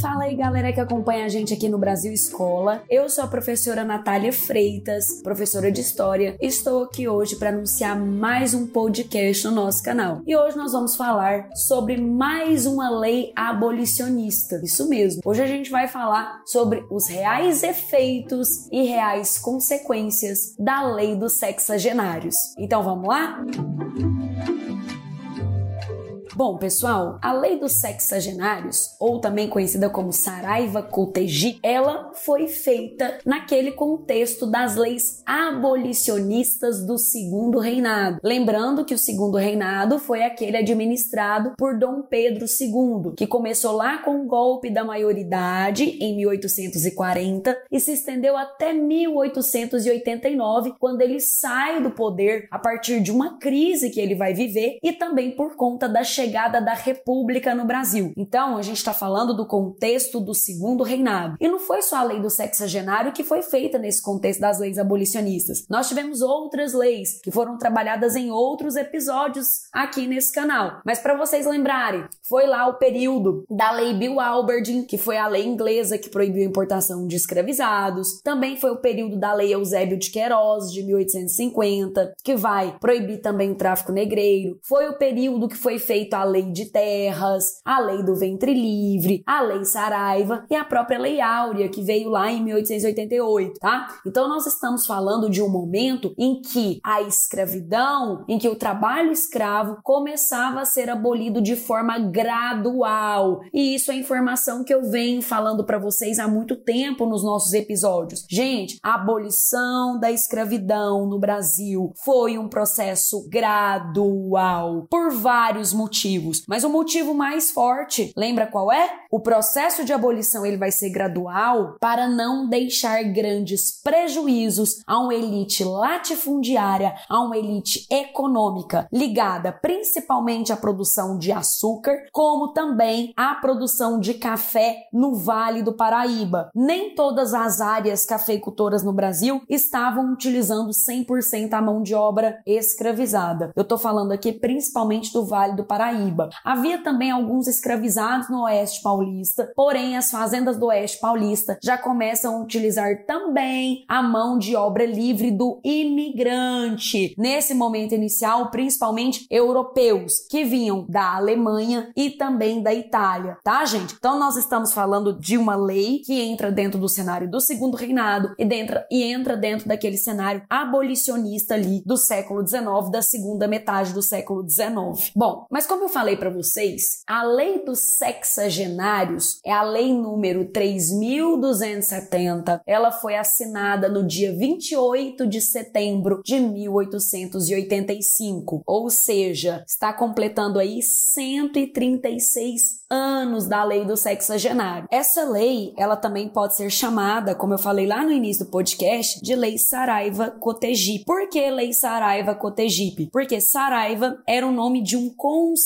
Fala aí, galera que acompanha a gente aqui no Brasil Escola. Eu sou a professora Natália Freitas, professora de História. Estou aqui hoje para anunciar mais um podcast no nosso canal. E hoje nós vamos falar sobre mais uma lei abolicionista. Isso mesmo. Hoje a gente vai falar sobre os reais efeitos e reais consequências da lei dos sexagenários. Então vamos lá? Música Bom, pessoal, a lei dos sexagenários, ou também conhecida como Saraiva Coteji, ela foi feita naquele contexto das leis abolicionistas do Segundo Reinado. Lembrando que o Segundo Reinado foi aquele administrado por Dom Pedro II, que começou lá com o golpe da maioridade em 1840 e se estendeu até 1889, quando ele sai do poder a partir de uma crise que ele vai viver e também por conta da chegada chegada da República no Brasil. Então, a gente está falando do contexto do segundo reinado. E não foi só a lei do sexagenário que foi feita nesse contexto das leis abolicionistas. Nós tivemos outras leis que foram trabalhadas em outros episódios aqui nesse canal. Mas para vocês lembrarem, foi lá o período da lei Bill Alberdin, que foi a lei inglesa que proibiu a importação de escravizados. Também foi o período da lei Eusébio de Queiroz, de 1850, que vai proibir também o tráfico negreiro. Foi o período que foi feito a lei de terras, a lei do ventre livre, a lei Saraiva e a própria lei Áurea, que veio lá em 1888, tá? Então nós estamos falando de um momento em que a escravidão, em que o trabalho escravo começava a ser abolido de forma gradual. E isso é informação que eu venho falando para vocês há muito tempo nos nossos episódios. Gente, a abolição da escravidão no Brasil foi um processo gradual por vários motivos motivos, mas o motivo mais forte, lembra qual é? O processo de abolição ele vai ser gradual para não deixar grandes prejuízos a uma elite latifundiária, a uma elite econômica ligada principalmente à produção de açúcar, como também à produção de café no Vale do Paraíba. Nem todas as áreas cafeicultoras no Brasil estavam utilizando 100% a mão de obra escravizada. Eu estou falando aqui principalmente do Vale do Paraíba Paraíba. Havia também alguns escravizados no Oeste Paulista, porém as fazendas do Oeste Paulista já começam a utilizar também a mão de obra livre do imigrante. Nesse momento inicial, principalmente europeus que vinham da Alemanha e também da Itália, tá, gente? Então nós estamos falando de uma lei que entra dentro do cenário do segundo reinado e, e entra dentro daquele cenário abolicionista ali do século XIX, da segunda metade do século XIX. Bom, mas como eu falei para vocês, a lei dos sexagenários é a lei número 3270. Ela foi assinada no dia 28 de setembro de 1885, ou seja, está completando aí 136 anos da lei do sexagenário. Essa lei, ela também pode ser chamada, como eu falei lá no início do podcast, de Lei Saraiva-Cotegipe. Por que Lei Saraiva-Cotegipe? Porque Saraiva era o nome de um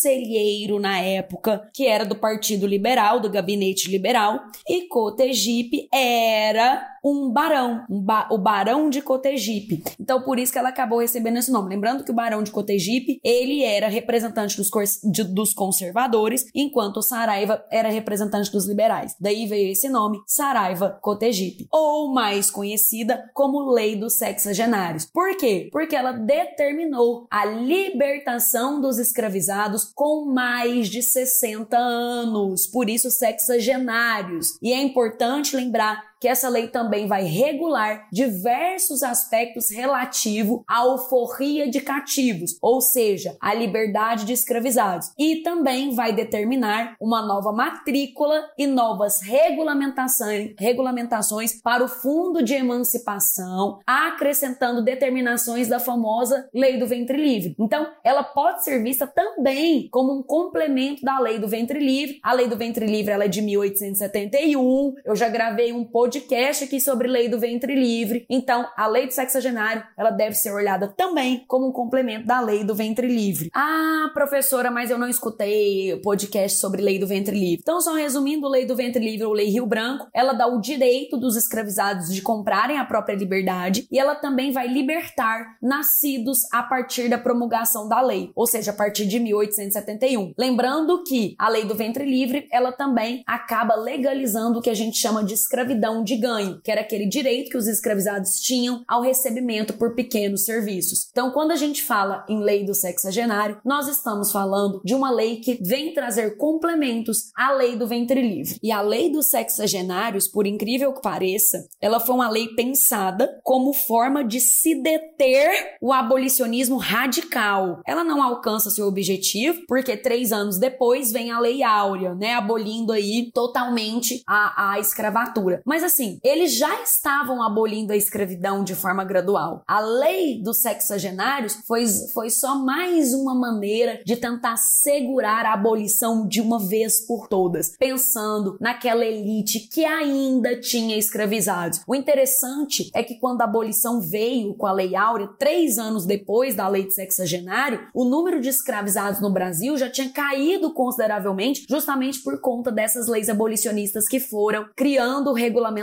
conselheiro na época, que era do Partido Liberal, do Gabinete Liberal, e Cotegipe era um barão, um ba o barão de Cotegipe. Então, por isso que ela acabou recebendo esse nome. Lembrando que o barão de Cotegipe, ele era representante dos, de, dos conservadores, enquanto o Saraiva era representante dos liberais. Daí veio esse nome, Saraiva Cotegipe, ou mais conhecida como Lei dos Sexagenários. Por quê? Porque ela determinou a libertação dos escravizados com mais de 60 anos, por isso sexagenários. E é importante lembrar que essa lei também vai regular diversos aspectos relativos à alforria de cativos, ou seja, a liberdade de escravizados, e também vai determinar uma nova matrícula e novas regulamentações, regulamentações para o Fundo de Emancipação, acrescentando determinações da famosa Lei do Ventre Livre. Então, ela pode ser vista também como um complemento da Lei do Ventre Livre. A Lei do Ventre Livre ela é de 1871. Eu já gravei um podcast podcast aqui sobre lei do ventre livre. Então, a lei do sexagenário, ela deve ser olhada também como um complemento da lei do ventre livre. Ah, professora, mas eu não escutei podcast sobre lei do ventre livre. Então, só resumindo, lei do ventre livre ou lei Rio Branco, ela dá o direito dos escravizados de comprarem a própria liberdade e ela também vai libertar nascidos a partir da promulgação da lei, ou seja, a partir de 1871. Lembrando que a lei do ventre livre, ela também acaba legalizando o que a gente chama de escravidão de ganho, que era aquele direito que os escravizados tinham ao recebimento por pequenos serviços. Então, quando a gente fala em lei do sexagenário, nós estamos falando de uma lei que vem trazer complementos à lei do ventre livre. E a lei dos sexagenários, por incrível que pareça, ela foi uma lei pensada como forma de se deter o abolicionismo radical. Ela não alcança seu objetivo, porque três anos depois vem a Lei Áurea, né, abolindo aí totalmente a, a escravatura. Mas assim, eles já estavam abolindo a escravidão de forma gradual. A lei dos sexagenários foi, foi só mais uma maneira de tentar segurar a abolição de uma vez por todas, pensando naquela elite que ainda tinha escravizados. O interessante é que quando a abolição veio com a Lei Áurea, três anos depois da lei de sexagenário, o número de escravizados no Brasil já tinha caído consideravelmente, justamente por conta dessas leis abolicionistas que foram criando regulamentações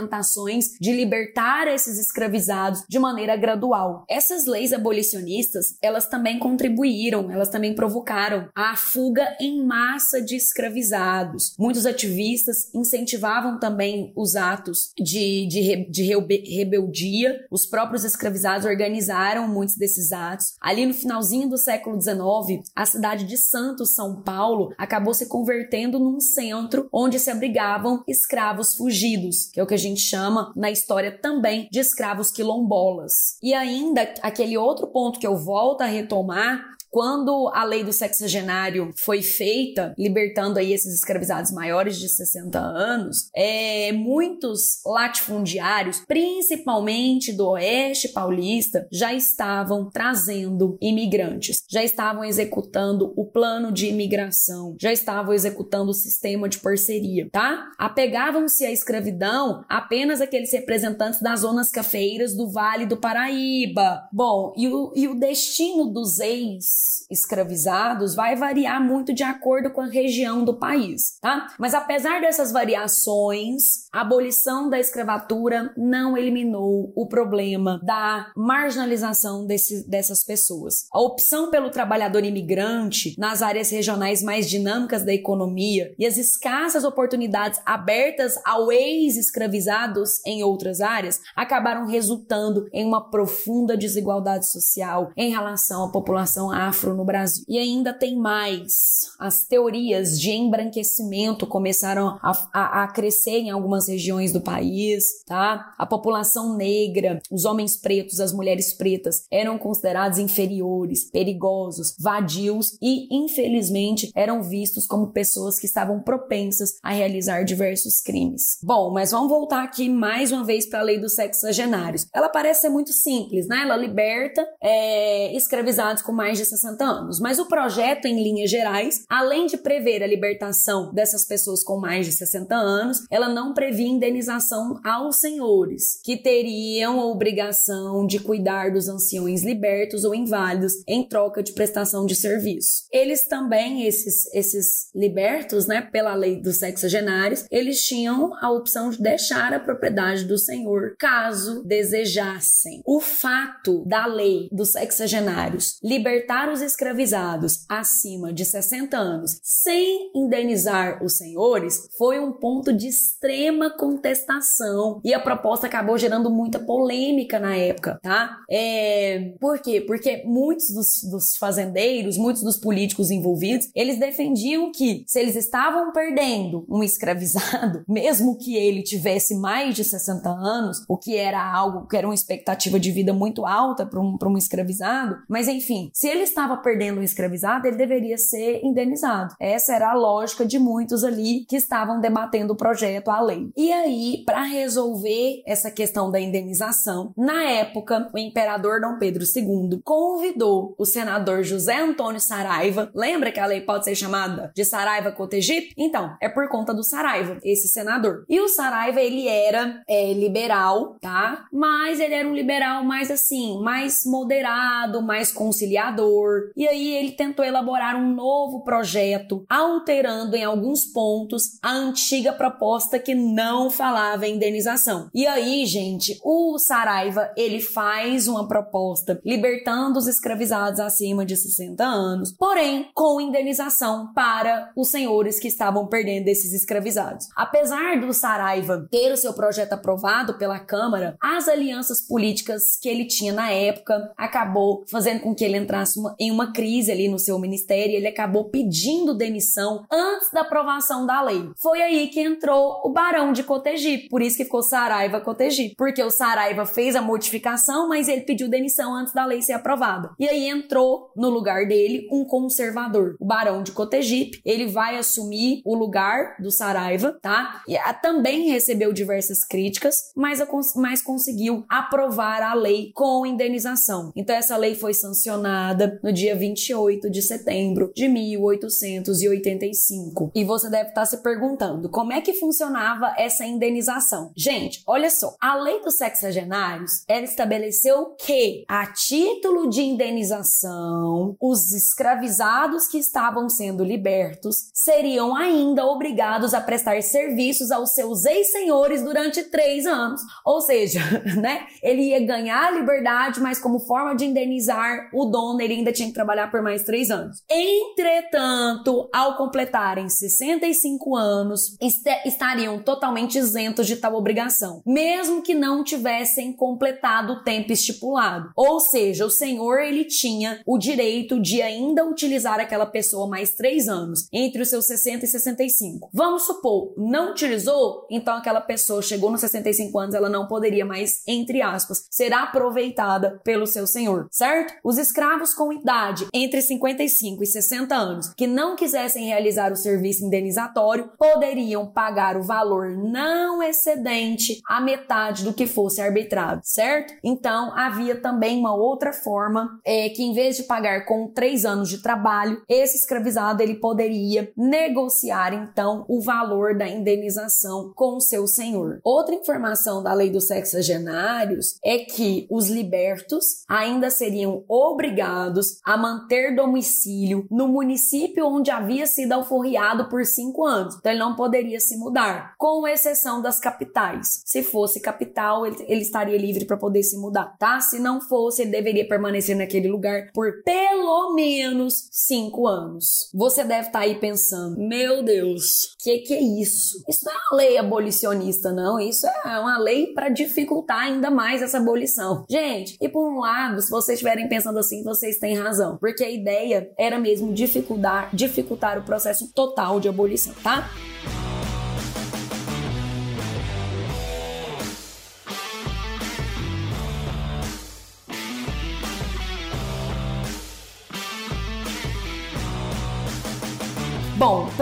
de libertar esses escravizados de maneira gradual. Essas leis abolicionistas, elas também contribuíram, elas também provocaram a fuga em massa de escravizados. Muitos ativistas incentivavam também os atos de, de, de rebeldia. Os próprios escravizados organizaram muitos desses atos. Ali no finalzinho do século XIX, a cidade de Santos, São Paulo, acabou se convertendo num centro onde se abrigavam escravos fugidos, que é o que a gente chama na história também de escravos quilombolas. E ainda aquele outro ponto que eu volto a retomar quando a lei do sexagenário foi feita, libertando aí esses escravizados maiores de 60 anos, é, muitos latifundiários, principalmente do oeste paulista, já estavam trazendo imigrantes, já estavam executando o plano de imigração, já estavam executando o sistema de parceria, tá? Apegavam-se à escravidão apenas aqueles representantes das zonas cafeiras do Vale do Paraíba. Bom, e o, e o destino dos ex escravizados vai variar muito de acordo com a região do país, tá? Mas apesar dessas variações, a abolição da escravatura não eliminou o problema da marginalização desse, dessas pessoas. A opção pelo trabalhador imigrante nas áreas regionais mais dinâmicas da economia e as escassas oportunidades abertas ao ex-escravizados em outras áreas acabaram resultando em uma profunda desigualdade social em relação à população afro afro no Brasil. E ainda tem mais. As teorias de embranquecimento começaram a, a, a crescer em algumas regiões do país, tá? A população negra, os homens pretos, as mulheres pretas eram considerados inferiores, perigosos, vadios e, infelizmente, eram vistos como pessoas que estavam propensas a realizar diversos crimes. Bom, mas vamos voltar aqui mais uma vez para a lei dos sexagenários. Ela parece ser muito simples, né? Ela liberta é, escravizados com mais de 60 anos. Mas o projeto, em linhas gerais, além de prever a libertação dessas pessoas com mais de 60 anos, ela não previa indenização aos senhores, que teriam a obrigação de cuidar dos anciões libertos ou inválidos em troca de prestação de serviço. Eles também, esses, esses libertos, né, pela lei dos sexagenários, eles tinham a opção de deixar a propriedade do senhor caso desejassem. O fato da lei dos sexagenários libertar os escravizados acima de 60 anos sem indenizar os senhores foi um ponto de extrema contestação e a proposta acabou gerando muita polêmica na época, tá? É, por quê? Porque muitos dos, dos fazendeiros, muitos dos políticos envolvidos, eles defendiam que se eles estavam perdendo um escravizado, mesmo que ele tivesse mais de 60 anos, o que era algo que era uma expectativa de vida muito alta para um, um escravizado, mas enfim, se eles estava perdendo um escravizado, ele deveria ser indenizado. Essa era a lógica de muitos ali que estavam debatendo o projeto, a lei. E aí, para resolver essa questão da indenização, na época, o imperador Dom Pedro II convidou o senador José Antônio Saraiva. Lembra que a lei pode ser chamada de Saraiva Cotegipe? Então, é por conta do Saraiva, esse senador. E o Saraiva, ele era é, liberal, tá? Mas ele era um liberal mais assim, mais moderado, mais conciliador. E aí ele tentou elaborar um novo projeto, alterando em alguns pontos a antiga proposta que não falava em indenização. E aí, gente, o Saraiva, ele faz uma proposta libertando os escravizados acima de 60 anos, porém com indenização para os senhores que estavam perdendo esses escravizados. Apesar do Saraiva ter o seu projeto aprovado pela Câmara, as alianças políticas que ele tinha na época acabou fazendo com que ele entrasse em uma crise ali no seu ministério, ele acabou pedindo demissão antes da aprovação da lei. Foi aí que entrou o Barão de Cotegipe, por isso que ficou Saraiva Cotegipe, porque o Saraiva fez a modificação, mas ele pediu demissão antes da lei ser aprovada. E aí entrou no lugar dele um conservador, o Barão de Cotegipe. Ele vai assumir o lugar do Saraiva, tá? E a, também recebeu diversas críticas, mas, mas conseguiu aprovar a lei com indenização. Então essa lei foi sancionada no dia 28 de setembro de 1885. E você deve estar se perguntando como é que funcionava essa indenização. Gente, olha só, a lei dos sexagenários, ela estabeleceu que a título de indenização, os escravizados que estavam sendo libertos seriam ainda obrigados a prestar serviços aos seus ex-senhores durante três anos. Ou seja, né, ele ia ganhar a liberdade, mas como forma de indenizar o dono, ele ainda tinha que trabalhar por mais três anos. Entretanto, ao completarem 65 anos, est estariam totalmente isentos de tal obrigação, mesmo que não tivessem completado o tempo estipulado. Ou seja, o senhor ele tinha o direito de ainda utilizar aquela pessoa mais três anos, entre os seus 60 e 65. Vamos supor, não utilizou, então aquela pessoa chegou nos 65 anos, ela não poderia mais, entre aspas, ser aproveitada pelo seu senhor, certo? Os escravos com idade entre 55 e 60 anos que não quisessem realizar o serviço indenizatório poderiam pagar o valor não excedente a metade do que fosse arbitrado, certo? Então havia também uma outra forma é, que em vez de pagar com três anos de trabalho, esse escravizado ele poderia negociar então o valor da indenização com seu senhor. Outra informação da lei dos sexagenários é que os libertos ainda seriam obrigados a manter domicílio no município onde havia sido alforriado por cinco anos. Então ele não poderia se mudar, com exceção das capitais. Se fosse capital, ele, ele estaria livre para poder se mudar, tá? Se não fosse, ele deveria permanecer naquele lugar por pelo menos cinco anos. Você deve estar tá aí pensando, meu Deus, que que é isso? Isso não é uma lei abolicionista, não. Isso é uma lei para dificultar ainda mais essa abolição. Gente, e por um lado, se vocês estiverem pensando assim, vocês têm razão, porque a ideia era mesmo dificultar, dificultar o processo total de abolição, tá?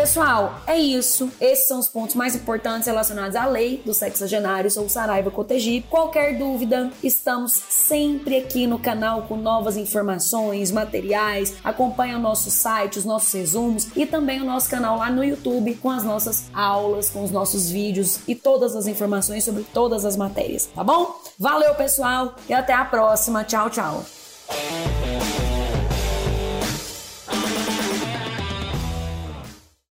Pessoal, é isso. Esses são os pontos mais importantes relacionados à lei dos sexagenários ou Saraiva Cotegipe. Qualquer dúvida, estamos sempre aqui no canal com novas informações, materiais. Acompanhe o nosso site, os nossos resumos e também o nosso canal lá no YouTube com as nossas aulas, com os nossos vídeos e todas as informações sobre todas as matérias, tá bom? Valeu, pessoal, e até a próxima. Tchau, tchau.